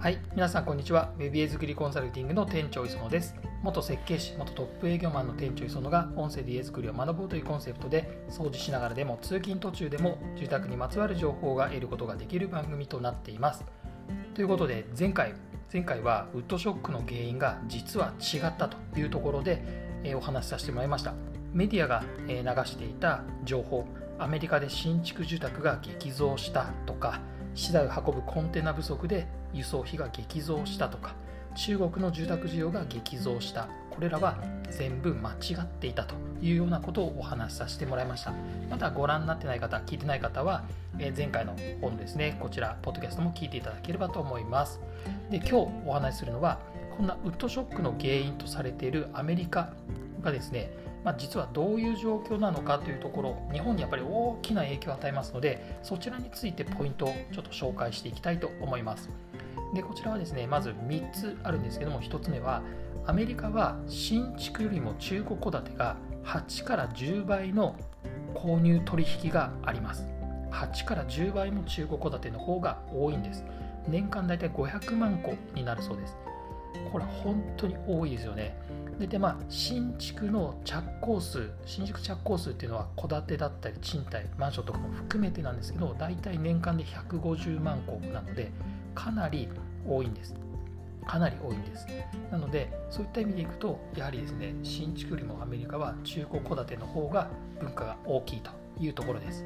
はい、皆さんこんにちは。Web 作りコンサルティングの店長磯野です。元設計士、元トップ営業マンの店長磯野が音声で家作りを学ぼうというコンセプトで掃除しながらでも通勤途中でも住宅にまつわる情報が得ることができる番組となっています。ということで前回前回はウッドショックの原因が実は違ったというところで、えお話しさせてもらいました。メディアが、え流していた情報、アメリカで新築住宅が激増したとか、資材を運ぶコンテナ不足で輸送費が激増したとか中国の住宅需要が激増した。これらは全部間違っていたというようなことをお話しさせてもらいました。まだご覧になってない方聞いてない方は前回の本ですねこちらポッドキャストも聞いていただければと思います。で今日お話しするのはこんなウッドショックの原因とされているアメリカがですねまあ、実はどういう状況なのかというところ日本にやっぱり大きな影響を与えますのでそちらについてポイントをちょっと紹介していきたいと思います。でこちらはですねまず3つあるんですけども1つ目はアメリカは新築よりも中古戸建てが8から10倍の購入取引があります。8から10倍も中古戸建ての方が多いんです。年間大体500万戸になるそうです。これ本当に多いですよね。大体まあ新築の着工数新築着工数っていうのは戸建てだったり賃貸マンションとかも含めてなんですけど大体年間で150万戸なのでかなり多いんです。かなり多いんです。なのでそういった意味でいくとやはりですね新築よりもアメリカは中古戸建ての方が文化が大きいというところです。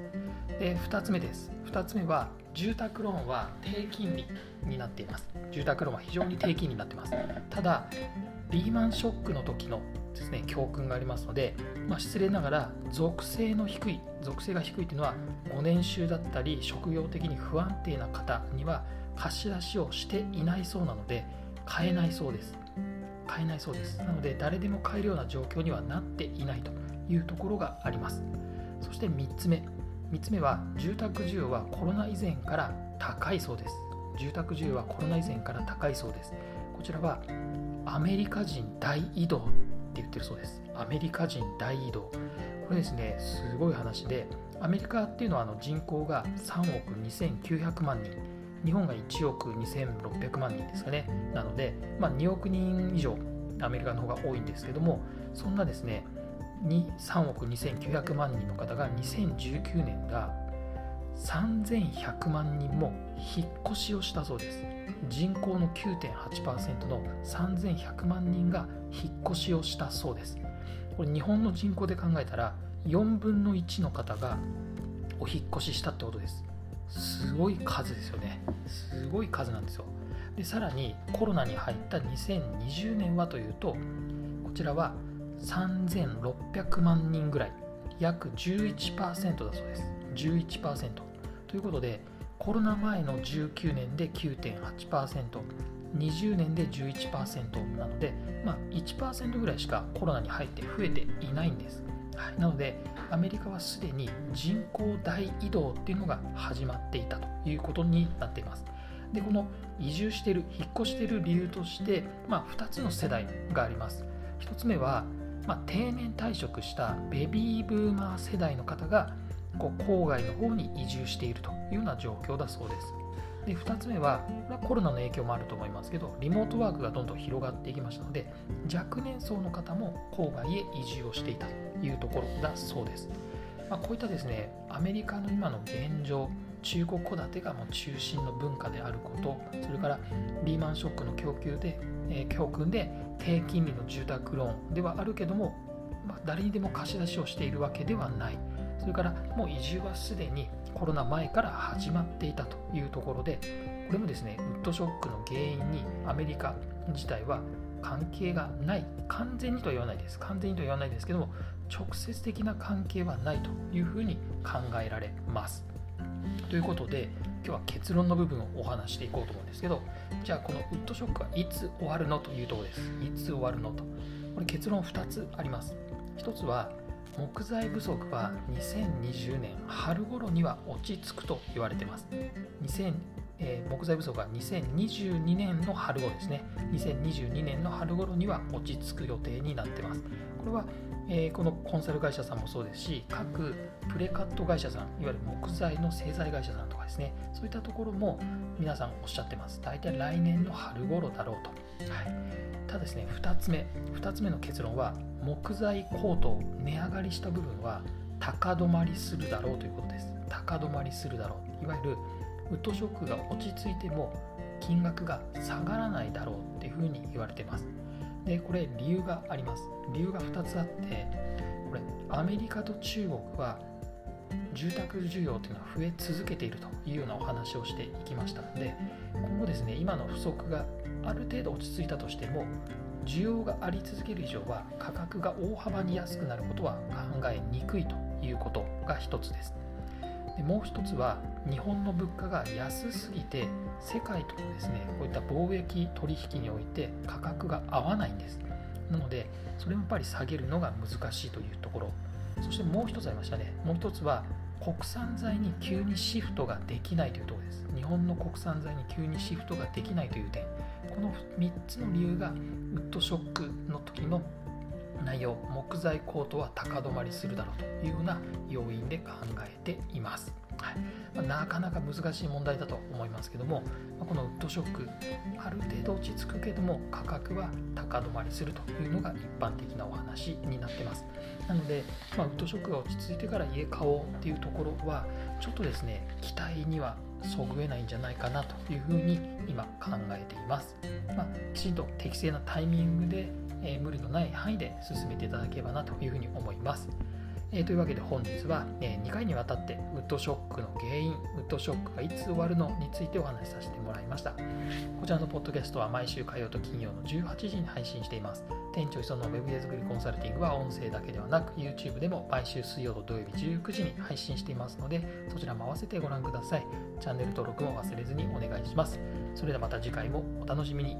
で2つ目です。2つ目は住宅ローンは低金利になっています。住宅ローンは非常に低金利になっています。ただリーマンショックの時のですね教訓がありますので、まあ、失礼ながら属性の低い属性が低いというのはご年収だったり職業的に不安定な方には貸し出しをしていないそうなので買えないそうです。買えないそうです。なので誰でも買えるような状況にはなっていないというところがあります。そして3つ目。3つ目は住宅需要はコロナ以前から高いそうです。住宅需要はコロナ以前から高いそうです。こちらはアメリカ人大移動って言ってるそうです。アメリカ人大移動。これですねすごい話でアメリカっていうのはあの人口が3億2900万人。日本が1億2600万人ですかね。なので、まあ、2億人以上アメリカの方が多いんですけどもそんなですね3億2900万人の方が2019年が3100万人も引っ越しをしたそうです。人口の9.8%の3100万人が引っ越しをしたそうです。これ日本の人口で考えたら4分の1の方がお引っ越ししたってことです。すごい数ですよね。すごい数なんですよ。でさらにコロナに入った2020年はというとこちらは3600万人ぐらい約11%だそうです。11%ということでコロナ前の19年で 9.8%20 年で11%なので、まあ、1%ぐらいしかコロナに入って増えていないんです、はい、なのでアメリカはすでに人口大移動っていうのが始まっていたということになっています。でこの移住している引っ越している理由として、まあ、2つの世代があります。1つ目は、まあ、定年退職したベビーブーマー世代の方がこう郊外の方に移住しているというような状況だそうです。で2つ目はコロナの影響もあると思いますけどリモートワークがどんどん広がっていきましたので若年層の方も郊外へ移住をしていたというところだそうです、まあ、こういったですねアメリカの今の現状中国戸建てがもう中心の文化であることそれからリーマンショックの供給で、えー、教訓で低金利の住宅ローンではあるけども、まあ、誰にでも貸し出しをしているわけではない。それからもう移住はすでにコロナ前から始まっていたというところでこれもですねウッドショックの原因にアメリカ自体は関係がない完全にとは言わないです。完全にとは言わないですけども直接的な関係はないというふうに考えられます。ということで今日は結論の部分をお話していこうと思うんですけどじゃあこのウッドショックはいつ終わるのというところです。いつ終わるのと。これ結論2つあります。1つは木材不足は2020年春頃には落ち着くと言われています。えー、木材不足が2022年の春頃ですね。2022年の春頃には落ち着く予定になってます。これは、えー、このコンサル会社さんもそうですし各プレカット会社さんいわゆる木材の製材会社さんとかですね。そういったところも皆さんおっしゃってます。大体来年の春頃だろうと、はい、ただですね2つ目2つ目の結論は木材高騰値上がりした部分は高止まりするだろうということです。高止まりするだろう。いわゆるウッドショックが落ち着いても金額が下がらないだろうっていうふうに言われてます。でこれ理由があります。理由が2つあってこれアメリカと中国は住宅需要というのは増え続けているというようなお話をしていきました。ので今後ですね今の不足がある程度落ち着いたとしても需要があり続ける以上は価格が大幅に安くなることは考えにくいということが一つです。でもう一つは日本の物価が安すぎて世界とのですねこういった貿易取引において価格が合わないんです。なのでそれもやっぱり下げるのが難しいというところ。そしてもう一つありましたね。もう一つは国産材に急にシフトができないというところです。日本の国産材に急にシフトができないという点。この3つの理由がウッドショックの時の内容木材高騰は高止まりするだろうというような要因で考えています、はい。ま、なかなか難しい問題だと思いますけども、ま、このウッドショックある程度落ち着くけども価格は高止まりするというのが一般的なお話になってます。なので、まあ、ウッドショックが落ち着いてから家買おうっていうところはちょっとですね期待にはそぐえないんじゃないかなというふうに今考えています、まあ、きちんと適正なタイミングでえ、無理のない範囲で進めていただければなというふうに思います。え、というわけで本日は、え2回にわたってウッドショックの原因、ウッドショックがいつ終わるのについてお話しさせてもらいました。こちらのポッドキャストは毎週火曜と金曜の18時に配信しています。店長磯のウェブで作りコンサルティングは音声だけではなく YouTube でも毎週水曜と土曜日19時に配信していますのでそちらも合わせてご覧ください。チャンネル登録も忘れずにお願いします。それではまた次回もお楽しみに。